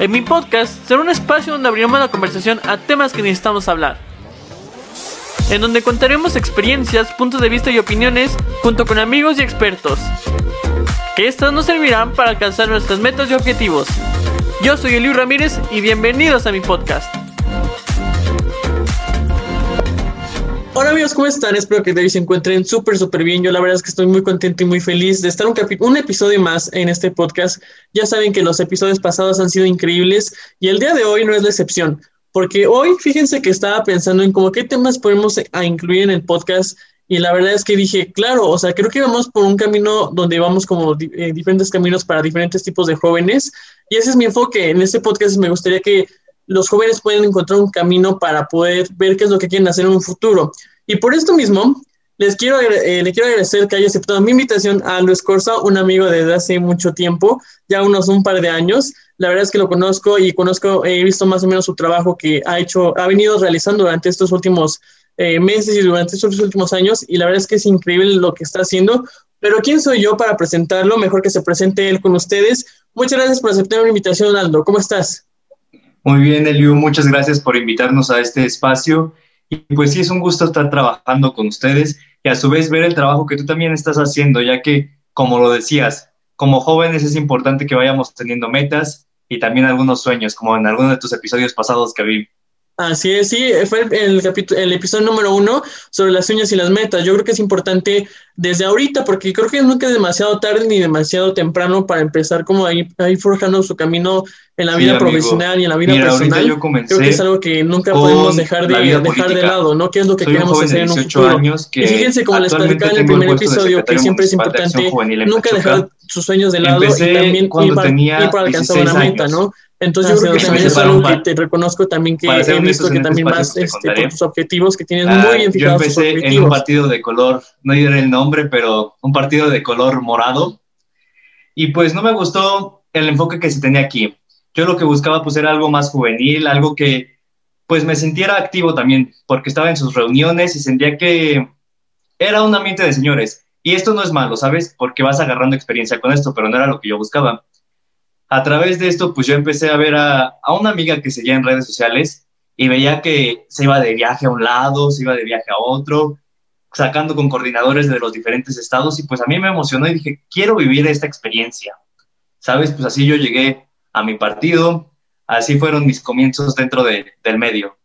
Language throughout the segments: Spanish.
En mi podcast será un espacio donde abriremos la conversación a temas que necesitamos hablar. En donde contaremos experiencias, puntos de vista y opiniones junto con amigos y expertos. Que estas nos servirán para alcanzar nuestras metas y objetivos. Yo soy Eliu Ramírez y bienvenidos a mi podcast. Hola amigos, ¿cómo están? Espero que hoy se encuentren súper, súper bien. Yo la verdad es que estoy muy contento y muy feliz de estar un, un episodio más en este podcast. Ya saben que los episodios pasados han sido increíbles y el día de hoy no es la excepción, porque hoy fíjense que estaba pensando en cómo qué temas podemos a incluir en el podcast y la verdad es que dije, claro, o sea, creo que vamos por un camino donde vamos como eh, diferentes caminos para diferentes tipos de jóvenes y ese es mi enfoque. En este podcast me gustaría que los jóvenes pueden encontrar un camino para poder ver qué es lo que quieren hacer en un futuro. Y por esto mismo, les quiero, eh, le quiero agradecer que haya aceptado mi invitación a Luis Corsa, un amigo desde hace mucho tiempo, ya unos un par de años. La verdad es que lo conozco y conozco, he visto más o menos su trabajo que ha hecho, ha venido realizando durante estos últimos eh, meses y durante estos últimos años. Y la verdad es que es increíble lo que está haciendo. Pero ¿quién soy yo para presentarlo? Mejor que se presente él con ustedes. Muchas gracias por aceptar mi invitación, Aldo. ¿Cómo estás? Muy bien, Eliu, muchas gracias por invitarnos a este espacio. Y pues sí, es un gusto estar trabajando con ustedes y a su vez ver el trabajo que tú también estás haciendo, ya que, como lo decías, como jóvenes es importante que vayamos teniendo metas y también algunos sueños, como en algunos de tus episodios pasados que vi. Así es, sí, fue el, el episodio número uno sobre las sueños y las metas. Yo creo que es importante desde ahorita, porque creo que nunca es demasiado tarde ni demasiado temprano para empezar como ahí, ahí forjando su camino en la vida profesional y en la vida personal. Yo creo que es algo que nunca podemos dejar de, dejar de lado, ¿no? ¿Qué es lo que queremos hacer en un futuro? Años que y fíjense, como les platicaba en el primer episodio, que siempre es importante nunca dejar sus sueños de lado y también ir para, ir para alcanzar una meta, ¿no? Entonces yo creo que también es algo que te reconozco también que he visto que también vas este, por tus objetivos, que tienes muy bien fijados Yo empecé en un partido de color, no diré el nombre, pero un partido de color morado. Y pues no me gustó el enfoque que se tenía aquí. Yo lo que buscaba pues era algo más juvenil, algo que pues me sintiera activo también, porque estaba en sus reuniones y sentía que era un ambiente de señores. Y esto no es malo, ¿sabes? Porque vas agarrando experiencia con esto, pero no era lo que yo buscaba a través de esto, pues yo empecé a ver a, una amiga que seguía en redes sociales y veía que se iba de viaje a un lado, se iba de viaje a otro, sacando con coordinadores de los diferentes estados y pues a mí me emocionó y dije, quiero vivir esta experiencia. ¿Sabes? Pues así yo llegué a mi partido, así fueron mis comienzos dentro del medio.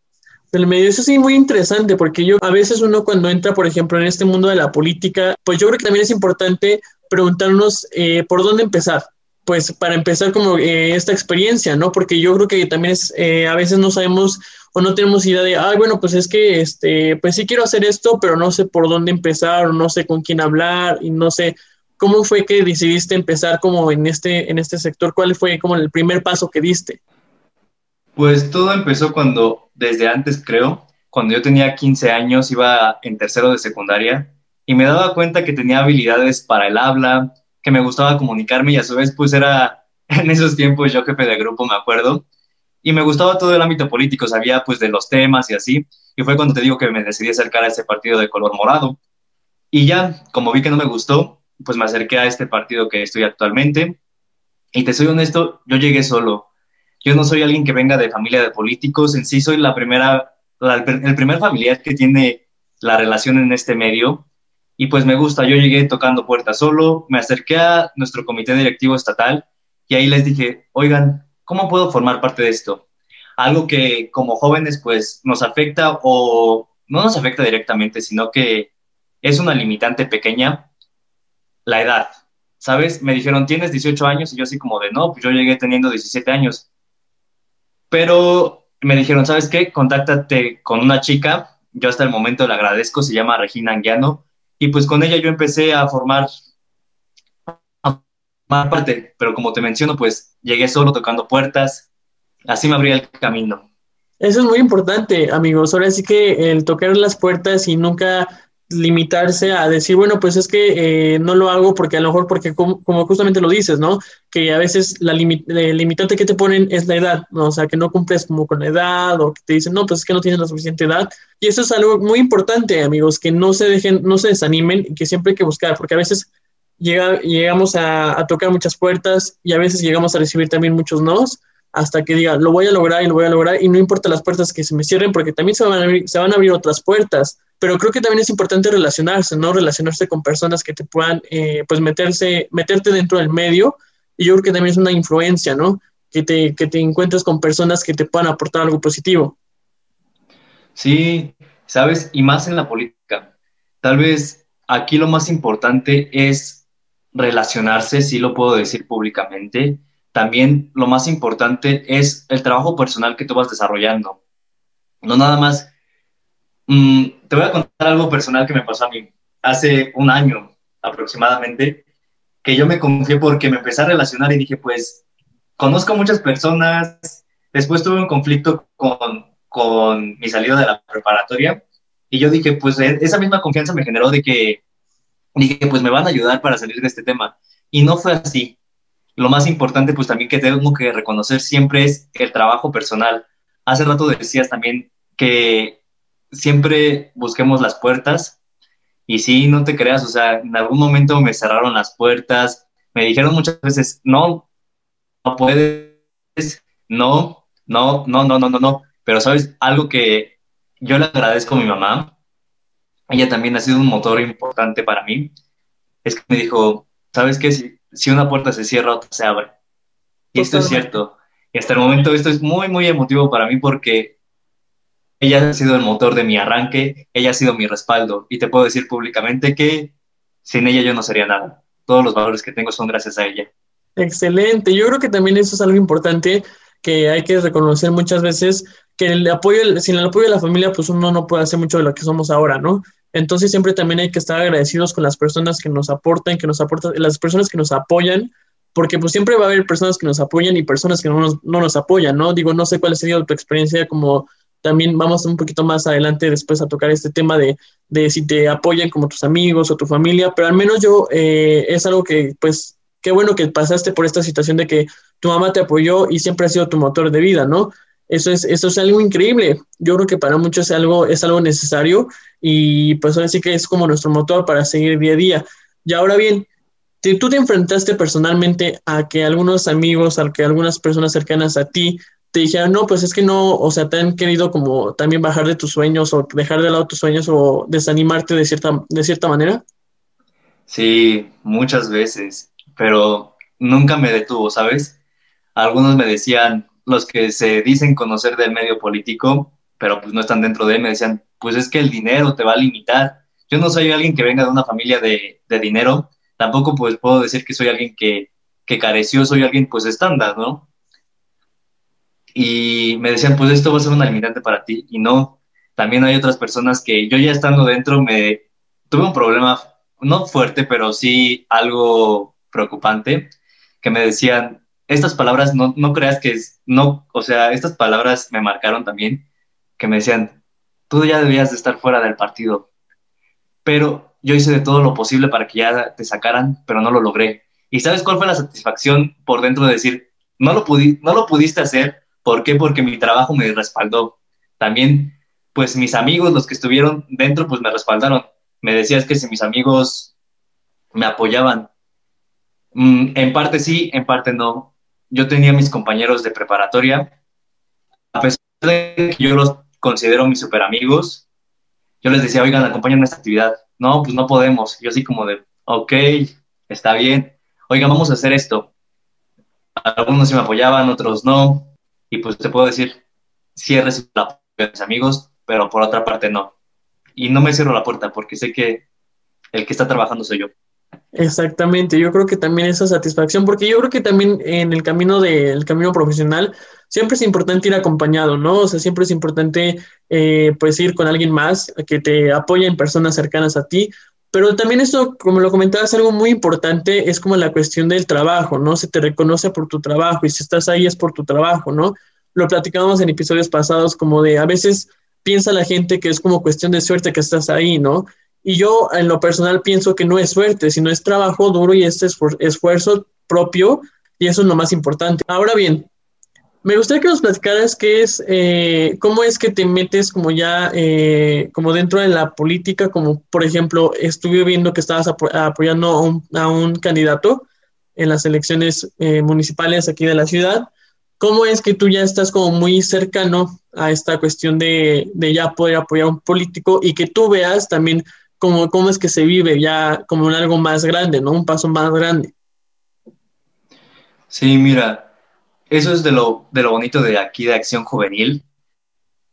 Del medio, eso sí, muy interesante, porque yo a veces uno cuando entra, por ejemplo, en este mundo de la política, pues yo creo que también es importante preguntarnos eh, por dónde empezar pues para empezar como eh, esta experiencia, ¿no? Porque yo creo que también es, eh, a veces no sabemos o no tenemos idea de, ay, bueno, pues es que, este, pues sí quiero hacer esto, pero no sé por dónde empezar, o no sé con quién hablar, y no sé cómo fue que decidiste empezar como en este, en este sector, cuál fue como el primer paso que diste. Pues todo empezó cuando, desde antes creo, cuando yo tenía 15 años, iba en tercero de secundaria, y me daba cuenta que tenía habilidades para el habla, que me gustaba comunicarme y a su vez pues era en esos tiempos yo jefe de grupo, me acuerdo, y me gustaba todo el ámbito político, sabía pues de los temas y así, y fue cuando te digo que me decidí acercar a ese partido de color morado. Y ya, como vi que no me gustó, pues me acerqué a este partido que estoy actualmente, y te soy honesto, yo llegué solo. Yo no soy alguien que venga de familia de políticos, en sí soy la primera, el primer familiar que tiene la relación en este medio, y pues me gusta, yo llegué tocando puertas solo, me acerqué a nuestro comité directivo estatal y ahí les dije, oigan, ¿cómo puedo formar parte de esto? Algo que como jóvenes pues nos afecta o no nos afecta directamente, sino que es una limitante pequeña, la edad. ¿Sabes? Me dijeron, tienes 18 años y yo así como de, no, pues yo llegué teniendo 17 años. Pero me dijeron, ¿sabes qué? Contáctate con una chica, yo hasta el momento le agradezco, se llama Regina Anguiano, y pues con ella yo empecé a formar más parte, pero como te menciono, pues llegué solo tocando puertas, así me abría el camino. Eso es muy importante, amigos. Ahora sí que el tocar las puertas y nunca limitarse a decir, bueno, pues es que eh, no lo hago porque a lo mejor, porque como, justamente lo dices, ¿no? Que a veces la limitante que te ponen es la edad, ¿no? O sea, que no cumples como con la edad o que te dicen, no, pues es que no tienes la suficiente edad. Y eso es algo muy importante, amigos, que no se dejen, no se desanimen y que siempre hay que buscar, porque a veces llega, llegamos a, a tocar muchas puertas y a veces llegamos a recibir también muchos nos hasta que diga, lo voy a lograr y lo voy a lograr, y no importa las puertas que se me cierren, porque también se van a abrir, se van a abrir otras puertas. Pero creo que también es importante relacionarse, ¿no? Relacionarse con personas que te puedan, eh, pues, meterse, meterte dentro del medio, y yo creo que también es una influencia, ¿no? Que te, que te encuentres con personas que te puedan aportar algo positivo. Sí, sabes, y más en la política. Tal vez aquí lo más importante es relacionarse, sí lo puedo decir públicamente, también lo más importante es el trabajo personal que tú vas desarrollando. No nada más. Mm, te voy a contar algo personal que me pasó a mí hace un año aproximadamente, que yo me confié porque me empecé a relacionar y dije, pues, conozco muchas personas, después tuve un conflicto con, con mi salida de la preparatoria y yo dije, pues, e, esa misma confianza me generó de que dije, pues me van a ayudar para salir de este tema. Y no fue así lo más importante, pues también que tengo que reconocer siempre es el trabajo personal. Hace rato decías también que siempre busquemos las puertas y sí, no te creas, o sea, en algún momento me cerraron las puertas, me dijeron muchas veces, no, no puedes, no, no, no, no, no, no, no, pero sabes, algo que yo le agradezco a mi mamá, ella también ha sido un motor importante para mí, es que me dijo, ¿sabes qué? Si, si una puerta se cierra, otra se abre. Y esto es cierto. Y hasta el momento esto es muy, muy emotivo para mí porque ella ha sido el motor de mi arranque, ella ha sido mi respaldo. Y te puedo decir públicamente que sin ella yo no sería nada. Todos los valores que tengo son gracias a ella. Excelente. Yo creo que también eso es algo importante que hay que reconocer muchas veces que el apoyo, sin el apoyo de la familia, pues uno no puede hacer mucho de lo que somos ahora, ¿no? Entonces siempre también hay que estar agradecidos con las personas que nos aportan, que nos aportan, las personas que nos apoyan, porque pues siempre va a haber personas que nos apoyan y personas que no nos, no nos apoyan, ¿no? Digo, no sé cuál sería tu experiencia, como también vamos un poquito más adelante después a tocar este tema de, de si te apoyan como tus amigos o tu familia, pero al menos yo eh, es algo que pues qué bueno que pasaste por esta situación de que tu mamá te apoyó y siempre ha sido tu motor de vida, ¿no? Eso es, eso es algo increíble. Yo creo que para muchos es algo, es algo necesario y pues ahora sí que es como nuestro motor para seguir día a día. Y ahora bien, tú te enfrentaste personalmente a que algunos amigos, a que algunas personas cercanas a ti te dijeran, no, pues es que no, o sea, te han querido como también bajar de tus sueños o dejar de lado tus sueños o desanimarte de cierta, de cierta manera? Sí, muchas veces, pero nunca me detuvo, ¿sabes? Algunos me decían, los que se dicen conocer del medio político, pero pues no están dentro de él, me decían, pues es que el dinero te va a limitar. Yo no soy alguien que venga de una familia de, de dinero, tampoco pues puedo decir que soy alguien que, que careció, soy alguien pues estándar, ¿no? Y me decían, pues esto va a ser una limitante para ti, y no, también hay otras personas que yo ya estando dentro me tuve un problema, no fuerte, pero sí algo preocupante, que me decían, estas palabras no, no creas que es, no, o sea, estas palabras me marcaron también, que me decían, tú ya debías de estar fuera del partido, pero yo hice de todo lo posible para que ya te sacaran, pero no lo logré. ¿Y sabes cuál fue la satisfacción por dentro de decir, no lo, pudi no lo pudiste hacer? ¿Por qué? Porque mi trabajo me respaldó. También, pues mis amigos, los que estuvieron dentro, pues me respaldaron. Me decías que si mis amigos me apoyaban, mm, en parte sí, en parte no yo tenía mis compañeros de preparatoria, a pesar de que yo los considero mis super amigos, yo les decía, oigan, acompáñenme a esta actividad. No, pues no podemos. Yo así como de, ok, está bien. Oigan, vamos a hacer esto. Algunos sí me apoyaban, otros no. Y pues te puedo decir, cierres la puerta de mis amigos, pero por otra parte no. Y no me cierro la puerta porque sé que el que está trabajando soy yo. Exactamente, yo creo que también esa satisfacción, porque yo creo que también en el camino del camino profesional siempre es importante ir acompañado, ¿no? O sea, siempre es importante eh, pues ir con alguien más que te apoye en personas cercanas a ti, pero también eso, como lo comentabas, algo muy importante es como la cuestión del trabajo, ¿no? Se te reconoce por tu trabajo y si estás ahí es por tu trabajo, ¿no? Lo platicábamos en episodios pasados como de a veces piensa la gente que es como cuestión de suerte que estás ahí, ¿no? Y yo en lo personal pienso que no es suerte, sino es trabajo duro y este esfuerzo propio y eso es lo más importante. Ahora bien, me gustaría que nos platicaras qué es, eh, cómo es que te metes como ya, eh, como dentro de la política, como por ejemplo, estuve viendo que estabas apoyando a un, candidato en las elecciones eh, municipales aquí de la ciudad. ¿cómo es que tú ya estás como muy cercano a esta cuestión de, de ya poder apoyar a un político y que tú veas también cómo, cómo es que se vive ya como en algo más grande, ¿no? Un paso más grande. Sí, mira, eso es de lo, de lo bonito de aquí de Acción Juvenil.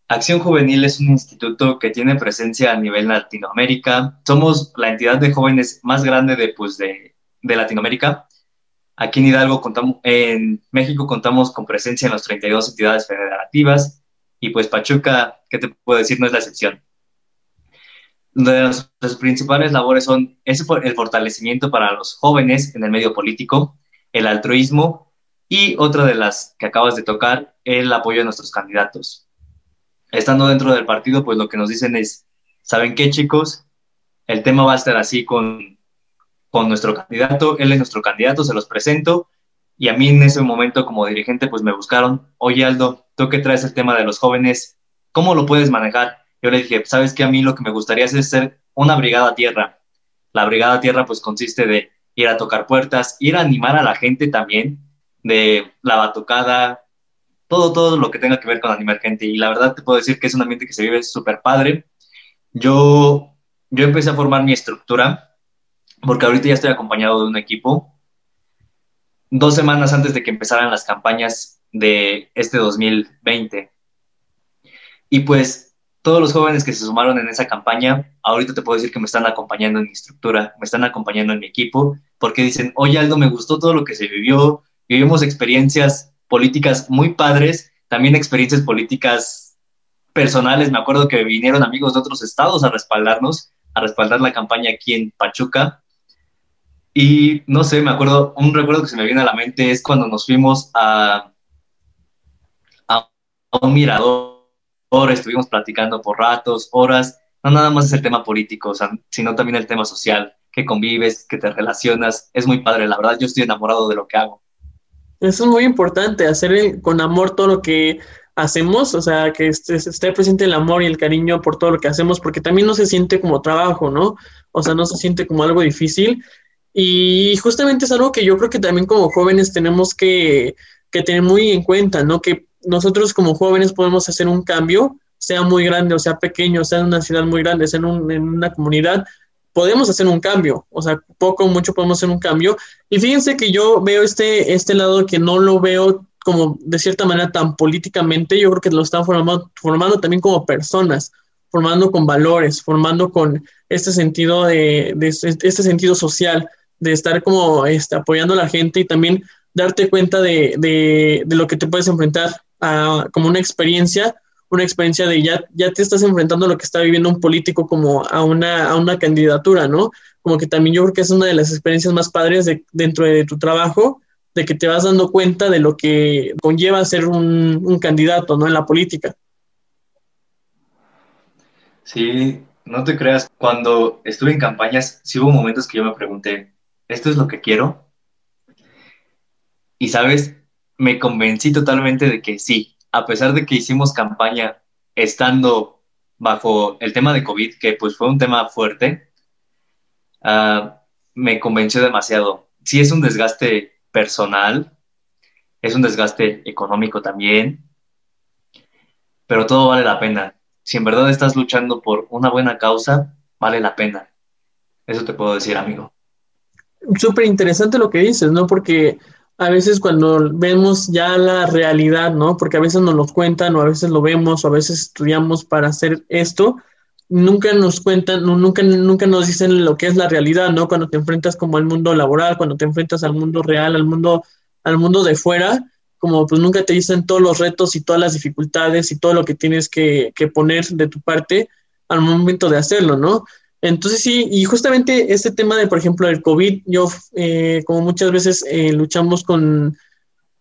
Acción Juvenil es un instituto que tiene presencia a nivel Latinoamérica. Somos la entidad de jóvenes más grande de, pues, de, de Latinoamérica. Aquí en Hidalgo, contamos, en México, contamos con presencia en las 32 entidades federativas y pues Pachuca, ¿qué te puedo decir? No es la excepción. Las, principales labores son el fortalecimiento para los jóvenes en el medio político, el altruismo y otra de las que acabas de tocar, el apoyo de nuestros candidatos. Estando dentro del partido, pues lo que nos dicen es, ¿saben qué chicos? El tema va a estar así con, con nuestro candidato, él es nuestro candidato, se los presento y a mí en ese momento como dirigente pues me buscaron, oye Aldo, tú que traes el tema de los jóvenes, ¿cómo lo puedes manejar? Yo le dije, ¿sabes qué? A mí lo que me gustaría es ser una brigada tierra. La brigada tierra pues consiste de ir a tocar puertas, ir a animar a la gente también, de la batucada, todo, todo lo que tenga que ver con animar gente. Y la verdad te puedo decir que es un ambiente que se vive súper padre. Yo, yo empecé a formar mi estructura, porque ahorita ya estoy acompañado de un equipo. Dos semanas antes de que empezaran las campañas de este 2020. Y pues todos los jóvenes que se sumaron en esa campaña, ahorita te puedo decir que me están acompañando en mi estructura, me están acompañando en mi equipo, porque dicen, oye Aldo, me gustó todo lo que se vivió, vivimos experiencias políticas muy padres, también experiencias políticas personales, me acuerdo que vinieron amigos de otros estados a respaldarnos, a respaldar la campaña aquí en Pachuca. Y no sé, me acuerdo, un recuerdo que se me viene a la mente es cuando nos fuimos a, a un mirador estuvimos platicando por ratos, horas, no nada más es el tema político, sino también el tema social, que convives, que te relacionas, es muy padre, la verdad yo estoy enamorado de lo que hago. Eso es muy importante, hacer con amor todo lo que hacemos, o sea, que esté, presente el amor y el cariño por todo lo que hacemos, porque también no se siente como trabajo, ¿no? O sea, no se siente como algo difícil. Y justamente es algo que yo creo que también como jóvenes tenemos que, que tener muy en cuenta, ¿no? Que nosotros como jóvenes podemos hacer un cambio, sea muy grande o sea pequeño, sea en una ciudad muy grande, sea en, en una comunidad, podemos hacer un cambio, o sea, poco o mucho podemos hacer un cambio. Y fíjense que yo veo este, este lado que no lo veo como de cierta manera tan políticamente, yo creo que lo están formando, formando también como personas, formando con valores, formando con este sentido de, de este sentido social, de estar como este, apoyando a la gente y también darte cuenta de, de, de lo que te puedes enfrentar como una experiencia, una experiencia de ya, ya te estás enfrentando a lo que está viviendo un político como a una, a una candidatura, ¿no? Como que también yo creo que es una de las experiencias más padres de, dentro de tu trabajo, de que te vas dando cuenta de lo que conlleva ser un, un candidato, ¿no? En la política. Sí, no te creas, cuando estuve en campañas, sí hubo momentos que yo me pregunté, ¿esto es lo que quiero? Y sabes, me convencí totalmente de que sí, a pesar de que hicimos campaña estando bajo el tema de COVID, que pues fue un tema fuerte, ah, me convenció demasiado. Sí es un desgaste personal, es un desgaste económico también, pero todo vale la pena. Si en verdad estás luchando por una buena causa, vale la pena. Eso te puedo decir, amigo. Súper interesante lo que dices, ¿no? Porque a veces cuando vemos ya la realidad, ¿no? Porque a veces nos lo cuentan o a veces lo vemos o a veces estudiamos para hacer esto, nunca nos cuentan, nunca, nunca nos dicen lo que es la realidad, ¿no? Cuando te enfrentas como al mundo laboral, cuando te enfrentas al mundo real, al mundo, al mundo de fuera, como pues nunca te dicen todos los retos y todas las dificultades y todo lo que tienes que, que poner de tu parte al momento de hacerlo, ¿no? Entonces sí, y justamente este tema de, por ejemplo, el COVID, yo eh, como muchas veces eh, luchamos con,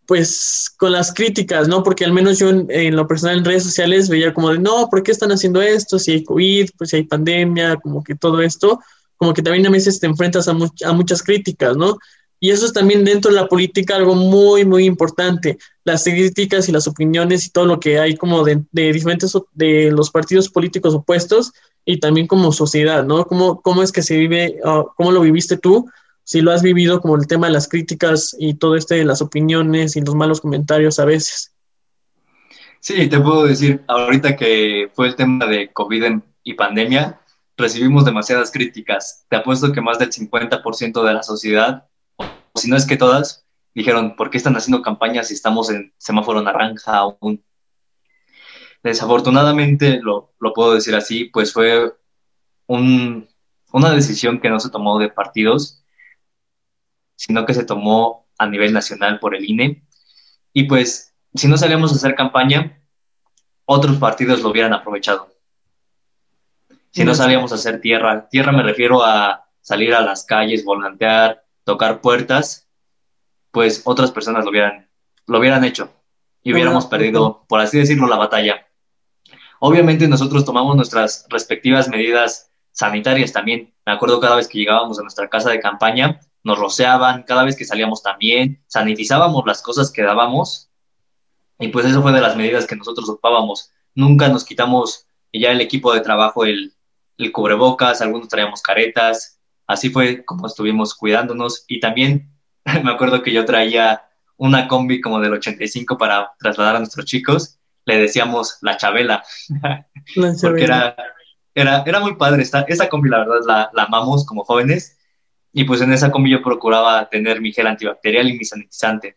pues, con las críticas, ¿no? Porque al menos yo en, lo personal en redes sociales veía como de, no, ¿por qué están haciendo esto? Si hay COVID, pues si hay pandemia, como que todo esto, como que también a veces te enfrentas a, muchas críticas, ¿no? Y eso es también dentro de la política algo muy, muy importante. Las críticas y las opiniones y todo lo que hay como de diferentes, de los partidos políticos opuestos, y también como sociedad, ¿no? ¿Cómo, cómo es que se vive, cómo lo viviste tú? O si lo has vivido como el tema de las críticas y todo este de las opiniones y los malos comentarios a veces. Sí, te puedo decir, ahorita que fue el tema de COVID y pandemia, recibimos demasiadas críticas. Te apuesto que más del 50% de la sociedad, o si no es que todas, dijeron, ¿por qué están haciendo campañas si estamos en semáforo naranja aún? Desafortunadamente, lo, lo puedo decir así, pues fue un, una decisión que no se tomó de partidos, sino que se tomó a nivel nacional por el INE. Y pues, si no salíamos a hacer campaña, otros partidos lo hubieran aprovechado. Si no salíamos a hacer tierra, tierra me refiero a salir a las calles, volantear, tocar puertas, pues otras personas lo hubieran, lo hubieran hecho y hubiéramos perdido, por así decirlo, la batalla. Obviamente nosotros tomamos nuestras respectivas medidas sanitarias también. Me acuerdo cada vez que llegábamos a nuestra casa de campaña, nos roceaban, cada vez que salíamos también, sanitizábamos las cosas que dábamos y pues eso fue de las medidas que nosotros ocupábamos. Nunca nos quitamos ya el equipo de trabajo el, el cubrebocas, algunos traíamos caretas, así fue como estuvimos cuidándonos y también me acuerdo que yo traía una combi como del 85 para trasladar a nuestros chicos, le decíamos la chabela, porque era, era, era muy padre, esta, esa combi la verdad la, la amamos como jóvenes. Y pues en esa combi yo procuraba tener mi gel antibacterial y mi sanitizante.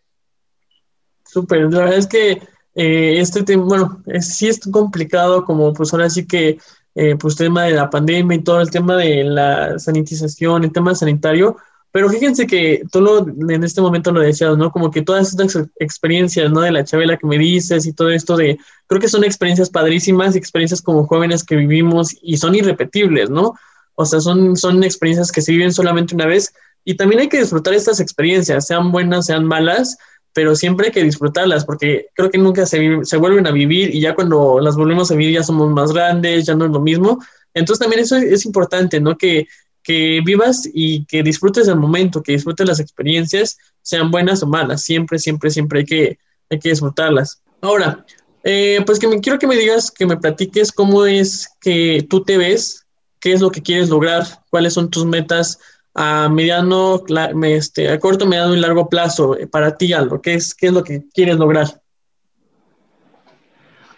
Súper, la verdad es que eh, este tema, bueno, sí es complicado como pues ahora sí que eh, pues tema de la pandemia y todo el tema de la sanitización, el tema sanitario, pero fíjense que tú lo, en este momento lo decías, ¿no? Como que todas estas experiencias, ¿no? De la Chabela que me dices y todo esto de, creo que son experiencias padrísimas, experiencias como jóvenes que vivimos y son irrepetibles, ¿no? O sea, son, son experiencias que se viven solamente una vez y también hay que disfrutar estas experiencias, sean buenas, sean malas, pero siempre hay que disfrutarlas porque creo que nunca se, se vuelven a vivir y ya cuando las volvemos a vivir ya somos más grandes, ya no es lo mismo. Entonces también eso es importante, ¿no? Que, que vivas y que disfrutes el momento, que disfrutes las experiencias, sean buenas o malas. Siempre, siempre, siempre hay que, hay que disfrutarlas. Ahora, eh, pues que me, quiero que me digas, que me platiques cómo es que tú te ves, qué es lo que quieres lograr, cuáles son tus metas a mediano, este, a corto, mediano y largo plazo eh, para ti, algo. ¿Qué es, qué es lo que quieres lograr?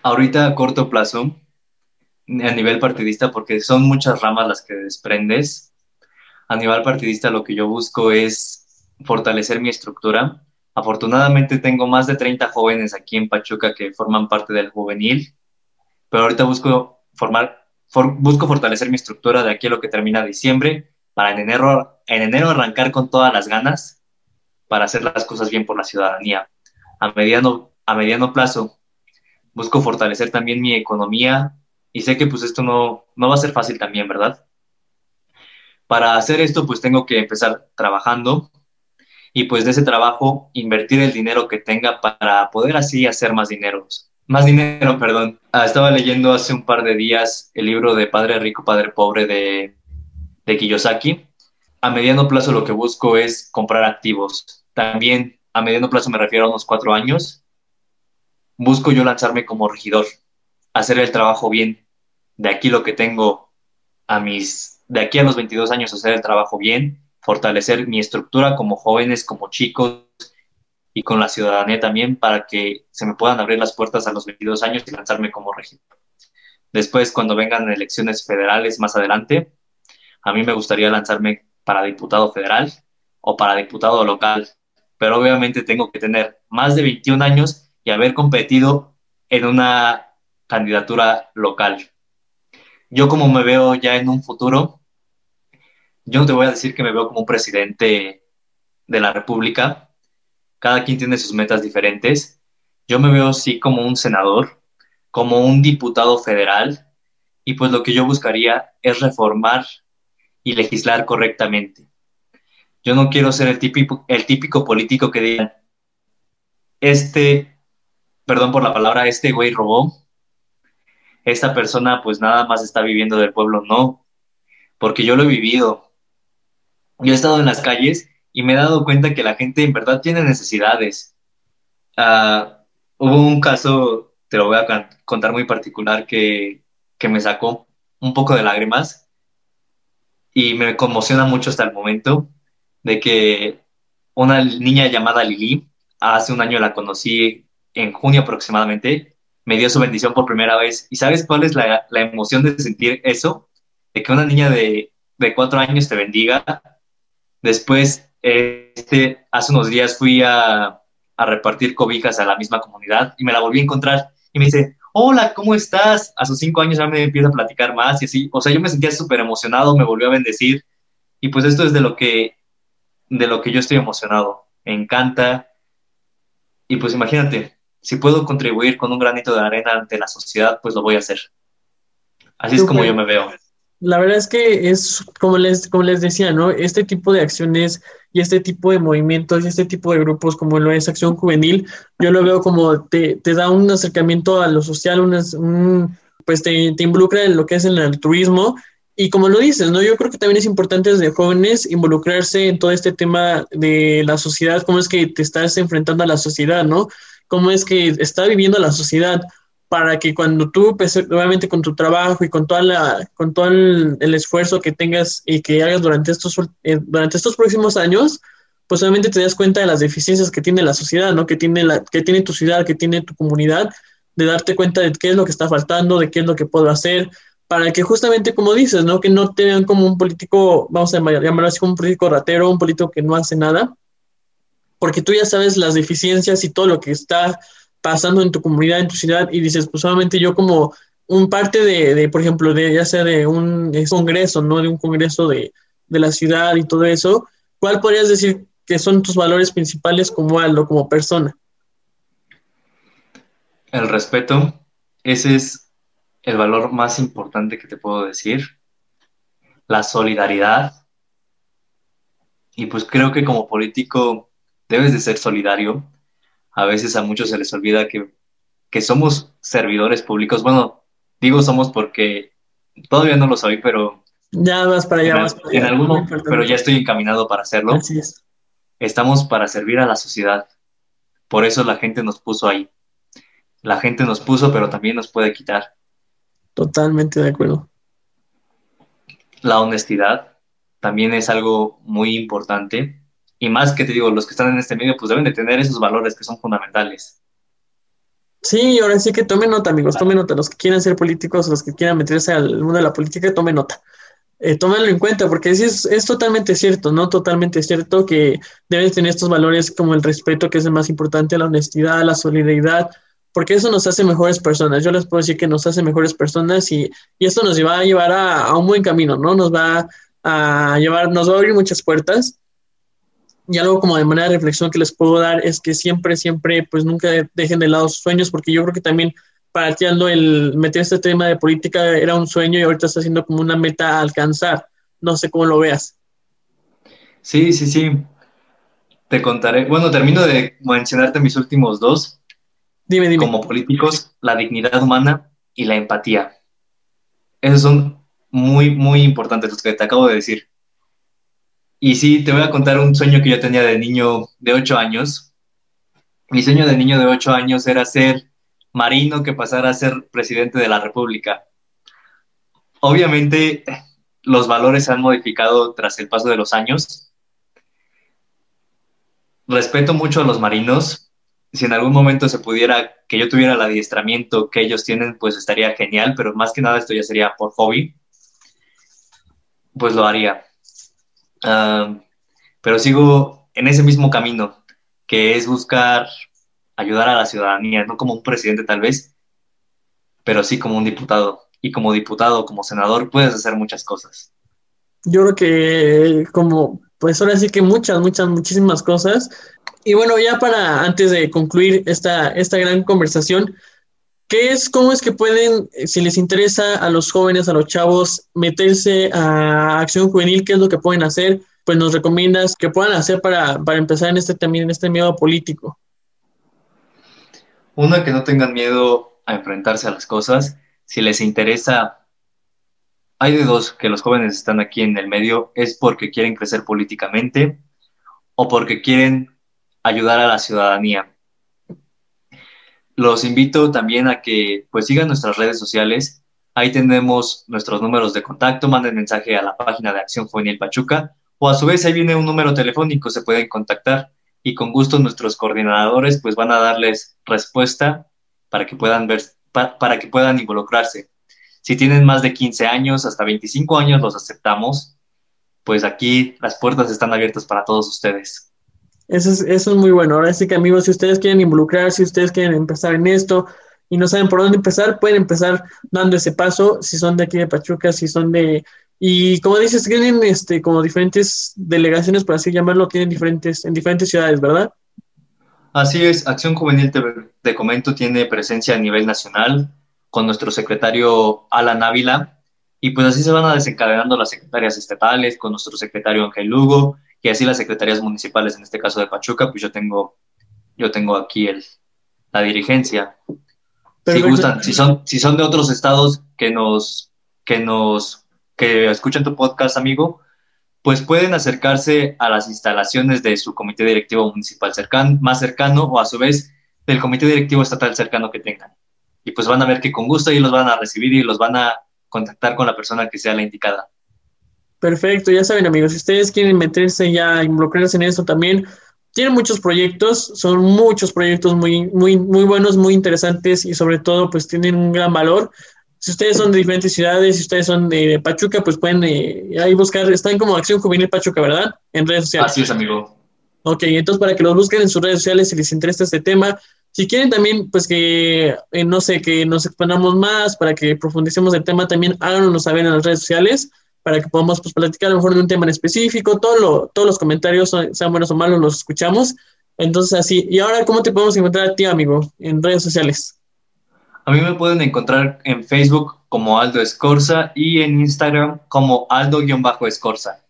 Ahorita a corto plazo, a nivel partidista, porque son muchas ramas las que desprendes, a nivel partidista lo que yo busco es fortalecer mi estructura. Afortunadamente tengo más de 30 jóvenes aquí en Pachuca que forman parte del juvenil, pero ahorita busco formar, busco fortalecer mi estructura de aquí a lo que termina diciembre para en enero, en enero arrancar con todas las ganas para hacer las cosas bien por la ciudadanía. A mediano, a mediano plazo busco fortalecer también mi economía y sé que pues esto no, no va a ser fácil también, ¿verdad? Para hacer esto, pues tengo que empezar trabajando y pues de ese trabajo invertir el dinero que tenga para poder así hacer más dinero. Más dinero, perdón. Ah, estaba leyendo hace un par de días el libro de Padre Rico, Padre Pobre de, de Kiyosaki. A mediano plazo lo que busco es comprar activos. También a mediano plazo me refiero a unos cuatro años. Busco yo lanzarme como regidor, hacer el trabajo bien. De aquí lo que tengo a mis de aquí a los 22 años hacer el trabajo bien, fortalecer mi estructura como jóvenes, como chicos y con la ciudadanía también para que se me puedan abrir las puertas a los 22 años y lanzarme como regidor. Después, cuando vengan elecciones federales más adelante, a mí me gustaría lanzarme para diputado federal o para diputado local, pero obviamente tengo que tener más de 21 años y haber competido en una candidatura local yo como me veo ya en un futuro, yo no te voy a decir que me veo como un presidente de la República, cada quien tiene sus metas diferentes, yo me veo sí como un senador, como un diputado federal, y pues lo que yo buscaría es reformar y legislar correctamente. Yo no quiero ser el típico, el político que diga, este, perdón por la palabra, este güey robó, esta persona pues nada más está viviendo del pueblo, no, porque yo lo he vivido. Yo he estado en las calles y me he dado cuenta que la gente en verdad tiene necesidades. Ah, hubo un caso, te lo voy a contar muy particular, que, que me sacó un poco de lágrimas y me conmociona mucho hasta el momento. de que una niña llamada Lili, hace un año la conocí en junio aproximadamente, me dio su bendición por primera vez. ¿Y sabes cuál es la, emoción de sentir eso? De que una niña de, cuatro años te bendiga. Después, este, hace unos días fui a, a repartir cobijas a la misma comunidad y me la volví a encontrar y me dice, hola, ¿cómo estás? A sus cinco años ya me empieza a platicar más y así. O sea, yo me sentía súper emocionado, me volvió a bendecir. Y pues esto es de lo que, de lo que yo estoy emocionado. Me encanta. Y pues imagínate, si puedo contribuir con un granito de arena ante la sociedad, pues lo voy a hacer. Así es como yo me veo. La verdad es que es, como les, como les decía, ¿no? Este tipo de acciones y este tipo de movimientos y este tipo de grupos como lo es Acción Juvenil, yo lo veo como te, te da un acercamiento a lo social, un, pues te, te, involucra en lo que es el altruismo y como lo dices, ¿no? Yo creo que también es importante desde jóvenes involucrarse en todo este tema de la sociedad, cómo es que te estás enfrentando a la sociedad, ¿no? Cómo es que está viviendo la sociedad para que cuando tú, pues, obviamente con tu trabajo y con, toda la, con todo el, esfuerzo que tengas y que hagas durante estos, eh, durante estos próximos años, pues obviamente te das cuenta de las deficiencias que tiene la sociedad, ¿no? Que tiene, la, que tiene tu ciudad, que tiene tu comunidad, de darte cuenta de qué es lo que está faltando, de qué es lo que puedo hacer, para que justamente, como dices, ¿no? Que no te vean como un político, vamos a llamarlo así como un político ratero, un político que no hace nada, porque tú ya sabes las deficiencias y todo lo que está pasando en tu comunidad, en tu ciudad, y dices, pues solamente yo como un parte de, de, por ejemplo, de ya sea de un congreso, ¿no? De un congreso de, de, la ciudad y todo eso, ¿cuál podrías decir que son tus valores principales como algo, como persona? El respeto, ese es el valor más importante que te puedo decir. La solidaridad. Y pues creo que como político debes de ser solidario, a veces a muchos se les olvida que, somos servidores públicos. Bueno, digo somos porque todavía no lo soy, pero... Ya vas para allá, en, algún momento, pero ya estoy encaminado para hacerlo. Así es. Estamos para servir a la sociedad. Por eso la gente nos puso ahí. La gente nos puso, pero también nos puede quitar. Totalmente de acuerdo. La honestidad también es algo muy importante y más que te digo, los que están en este medio pues deben de tener esos valores que son fundamentales. Sí, ahora sí que tomen nota, amigos, tomen nota. Los que quieran ser políticos, los que quieran meterse al mundo de la política, tomen nota. Eh, tómenlo en cuenta, porque es, es totalmente cierto, ¿no? Totalmente cierto que deben tener estos valores como el respeto, que es el más importante, la honestidad, la solidaridad, porque eso nos hace mejores personas. Yo les puedo decir que nos hace mejores personas y, y esto nos va a llevar a, a, un buen camino, ¿no? Nos va a llevar, nos va a abrir muchas puertas y algo como de manera de reflexión que les puedo dar es que siempre, siempre, pues nunca dejen de lado sus sueños, porque yo creo que también para ti, Aldo, el meter este tema de política era un sueño y ahorita está siendo como una meta a alcanzar. No sé cómo lo veas. Sí, sí, sí. Te contaré. Bueno, termino de mencionarte mis últimos dos. Dime, dime. Como políticos, la dignidad humana y la empatía. Esos son muy, muy importantes los que te acabo de decir. Y sí, te voy a contar un sueño que yo tenía de niño de 8 años. Mi sueño de niño de 8 años era ser marino que pasara a ser presidente de la República. Obviamente, los valores se han modificado tras el paso de los años. Respeto mucho a los marinos. Si en algún momento se pudiera que yo tuviera el adiestramiento que ellos tienen, pues estaría genial, pero más que nada esto ya sería por hobby. Pues lo haría pero sigo en ese mismo camino, que es buscar ayudar a la ciudadanía, no como un presidente tal vez, pero sí como un diputado. Y como diputado, como senador, puedes hacer muchas cosas. Yo creo que como, pues ahora sí que muchas, muchas, muchísimas cosas. Y bueno, ya para antes de concluir esta, esta gran conversación, ¿Qué es, cómo es que pueden, eh, si les interesa a los jóvenes, a los chavos, meterse a acción juvenil? ¿Qué es lo que pueden hacer? Pues nos recomiendas que puedan hacer para, para empezar en este también en este miedo político. Una, que no tengan miedo a enfrentarse a las cosas. Si les interesa, hay de dos, que los jóvenes están aquí en el medio, es porque quieren crecer políticamente o porque quieren ayudar a la ciudadanía los invito también a que pues sigan nuestras redes sociales. Ahí tenemos nuestros números de contacto, manden mensaje a la página de Acción Juvenil Pachuca o a su vez ahí viene un número telefónico, se pueden contactar y con gusto nuestros coordinadores pues van a darles respuesta para que puedan ver, para que puedan involucrarse. Si tienen más de 15 años, hasta 25 años los aceptamos, pues aquí las puertas están abiertas para todos ustedes. Eso es, eso es muy bueno. Ahora sí que amigos, si ustedes quieren involucrarse, si ustedes quieren empezar en esto y no saben por dónde empezar, pueden empezar dando ese paso, si son de aquí de Pachuca, si son de... Y como dices, tienen este, como diferentes delegaciones, por así llamarlo, tienen diferentes, en diferentes ciudades, ¿verdad? Así es, Acción Juvenil, te, comento, tiene presencia a nivel nacional con nuestro secretario Alan Ávila, y pues así se van a desencadenando las secretarias estatales con nuestro secretario Ángel Lugo, y así las secretarías municipales, en este caso de Pachuca, pues yo tengo, yo tengo aquí el, la dirigencia. Si gustan, si son, si son de otros estados que nos, que nos, que escuchan tu podcast, amigo, pues pueden acercarse a las instalaciones de su comité directivo municipal cercano, más cercano o a su vez del comité directivo estatal cercano que tengan. Y pues van a ver que con gusto ellos los van a recibir y los van a contactar con la persona que sea la indicada. Perfecto, ya saben amigos, si ustedes quieren meterse ya, involucrarse en esto también, tienen muchos proyectos, son muchos proyectos muy, muy, muy buenos, muy interesantes y sobre todo pues tienen un gran valor. Si ustedes son de diferentes ciudades, si ustedes son de Pachuca, pues pueden eh, ahí buscar, están como Acción Juvenil Pachuca, ¿verdad? En redes sociales. Así es, amigo. Ok, entonces para que los busquen en sus redes sociales si les interesa este tema. Si quieren también, pues que, eh, no sé, que nos expandamos más, para que profundicemos el tema, también háganos saber en las redes sociales para que podamos pues, platicar a lo mejor de un tema en específico. Todo lo, todos los comentarios, sean buenos o malos, los escuchamos. Entonces, así. Y ahora, ¿cómo te podemos encontrar a ti, amigo, en redes sociales? A mí me pueden encontrar en Facebook como Aldo Escorza y en Instagram como Aldo-Escorza.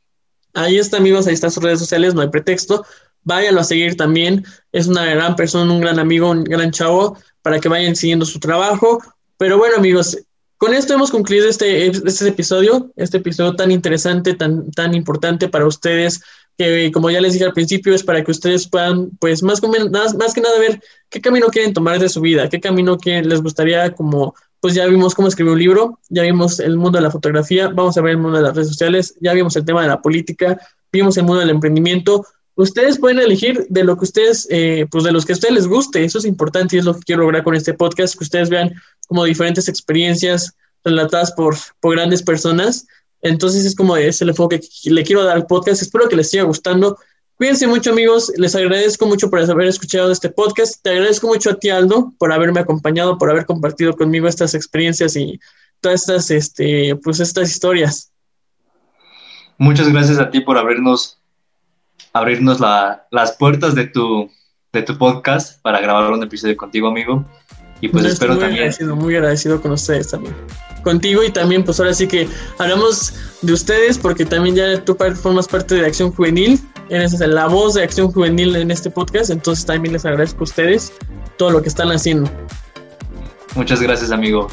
Ahí está, amigos, ahí están sus redes sociales, no hay pretexto. Váyanlo a seguir también. Es una gran persona, un gran amigo, un gran chavo, para que vayan siguiendo su trabajo. Pero bueno, amigos, con esto hemos concluido este, este episodio, este episodio tan interesante, tan, tan importante para ustedes que como ya les dije al principio, es para que ustedes puedan, pues más, más, más que nada ver qué camino quieren tomar de su vida, qué camino que les gustaría, como, pues ya vimos cómo escribir un libro, ya vimos el mundo de la fotografía, vamos a ver el mundo de las redes sociales, ya vimos el tema de la política, vimos el mundo del emprendimiento. Ustedes pueden elegir de lo que ustedes, eh, pues de los que a ustedes les guste, eso es importante y es lo que quiero lograr con este podcast, que ustedes vean como diferentes experiencias relatadas por, por grandes personas entonces es como ese el enfoque que le quiero dar al podcast. Espero que les siga gustando. Cuídense mucho amigos, les agradezco mucho por haber escuchado este podcast. Te agradezco mucho a ti Aldo por haberme acompañado, por haber compartido conmigo estas experiencias y todas estas, este, pues estas historias. Muchas gracias a ti por abrirnos, abrirnos las puertas de tu, de tu podcast para grabar un episodio contigo, amigo. Y pues espero muy Agradecido, muy agradecido con ustedes también contigo y también pues ahora sí que hablamos de ustedes porque también ya tú formas parte de Acción Juvenil, eres la voz de Acción Juvenil en este podcast, entonces también les agradezco a ustedes todo lo que están haciendo. Muchas gracias amigo.